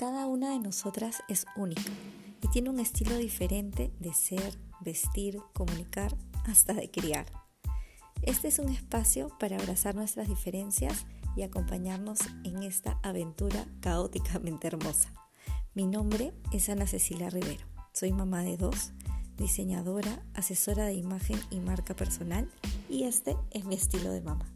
Cada una de nosotras es única y tiene un estilo diferente de ser, vestir, comunicar, hasta de criar. Este es un espacio para abrazar nuestras diferencias y acompañarnos en esta aventura caóticamente hermosa. Mi nombre es Ana Cecilia Rivero. Soy mamá de dos, diseñadora, asesora de imagen y marca personal y este es mi estilo de mamá.